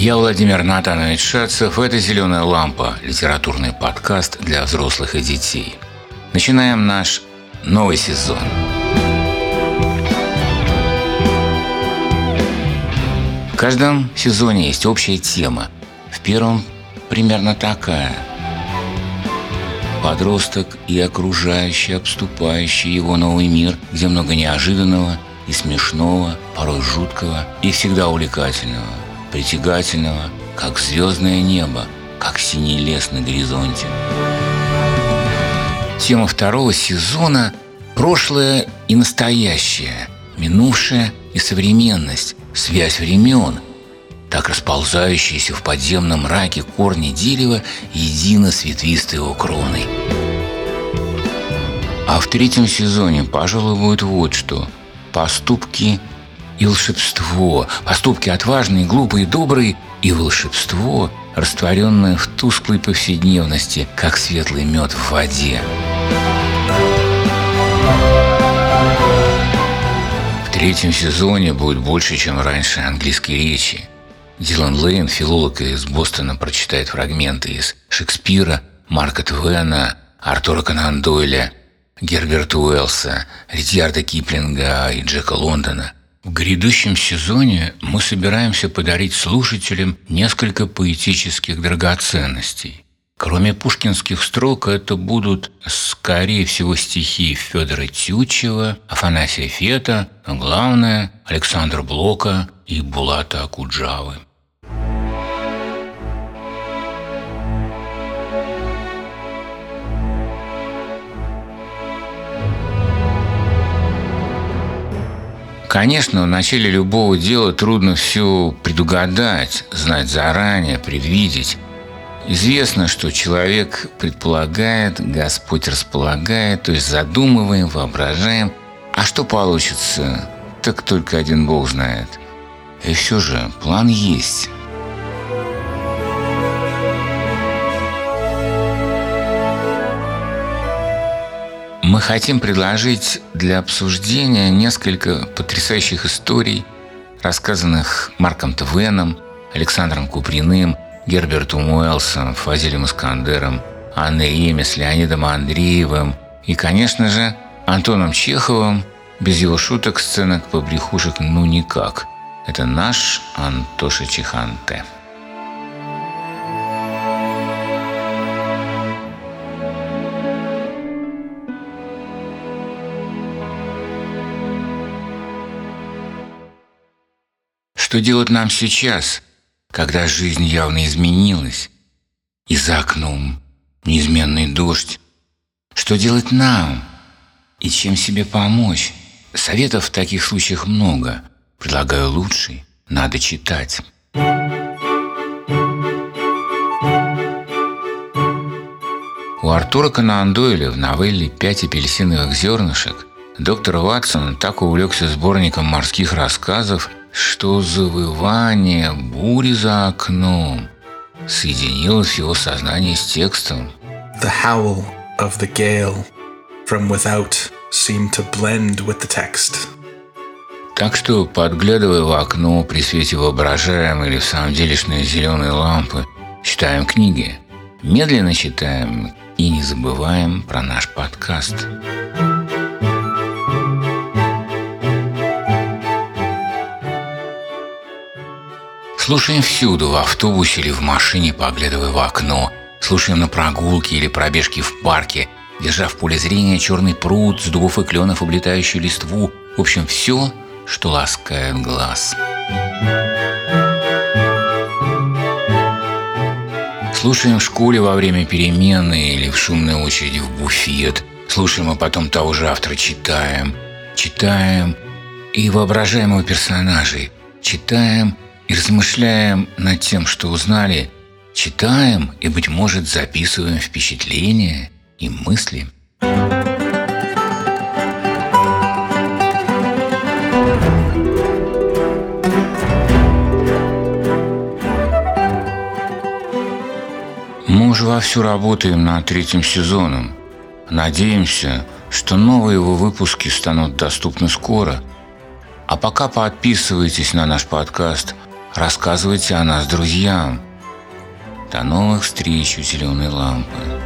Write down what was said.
Я Владимир Натанович Шацев. Это «Зеленая лампа» – литературный подкаст для взрослых и детей. Начинаем наш новый сезон. В каждом сезоне есть общая тема. В первом примерно такая. Подросток и окружающий, обступающий его новый мир, где много неожиданного и смешного, порой жуткого и всегда увлекательного – притягательного, как звездное небо, как синий лес на горизонте. Тема второго сезона – прошлое и настоящее, минувшее и современность, связь времен, так расползающиеся в подземном мраке корни дерева едино с ветвистой его кроной. А в третьем сезоне, пожалуй, будет вот что – поступки и волшебство, поступки отважные, глупые, добрые, и волшебство, растворенное в тусклой повседневности, как светлый мед в воде. В третьем сезоне будет больше, чем раньше английской речи. Дилан Лейн, филолог из Бостона, прочитает фрагменты из Шекспира, Марка Твена, Артура Конан Дойля, Герберта Уэллса, Ридьярда Киплинга и Джека Лондона – в грядущем сезоне мы собираемся подарить слушателям несколько поэтических драгоценностей. Кроме пушкинских строк, это будут, скорее всего, стихи Федора Тютчева, Афанасия Фета, а главное – Александра Блока и Булата Акуджавы. Конечно, в начале любого дела трудно все предугадать, знать заранее, предвидеть. Известно, что человек предполагает, Господь располагает, то есть задумываем, воображаем. А что получится, так только один Бог знает. И все же план есть. Мы хотим предложить для обсуждения несколько потрясающих историй, рассказанных Марком Твеном, Александром Куприным, Гербертом Уэллсом, Фазилем Искандером, Анной Емес, Леонидом Андреевым и, конечно же, Антоном Чеховым. Без его шуток, сценок, побрехушек ну никак. Это наш Антоша Чеханте. Что делать нам сейчас, когда жизнь явно изменилась, и за окном неизменный дождь? Что делать нам? И чем себе помочь? Советов в таких случаях много. Предлагаю лучший. Надо читать. У Артура Конан Дойля в новелле «Пять апельсиновых зернышек» доктор Ватсон так увлекся сборником морских рассказов, что завывание бури за окном соединилось его сознании с текстом. The howl of the gale from without seemed to blend with the text. Так что, подглядывая в окно при свете воображаемой или в самом делешной зеленой лампы, читаем книги. Медленно читаем и не забываем про наш подкаст. Слушаем всюду, в автобусе или в машине, поглядывая в окно. Слушаем на прогулке или пробежке в парке, держа в поле зрения черный пруд с дубов и кленов, облетающую листву. В общем, все, что ласкает глаз. Слушаем в школе во время перемены или в шумной очереди в буфет. Слушаем, а потом того же автора читаем. Читаем и воображаем персонажей. Читаем и размышляем над тем, что узнали, читаем и, быть может, записываем впечатления и мысли. Мы уже вовсю работаем над третьим сезоном. Надеемся, что новые его выпуски станут доступны скоро. А пока подписывайтесь на наш подкаст – Рассказывайте о нас друзьям. До новых встреч у зеленой лампы.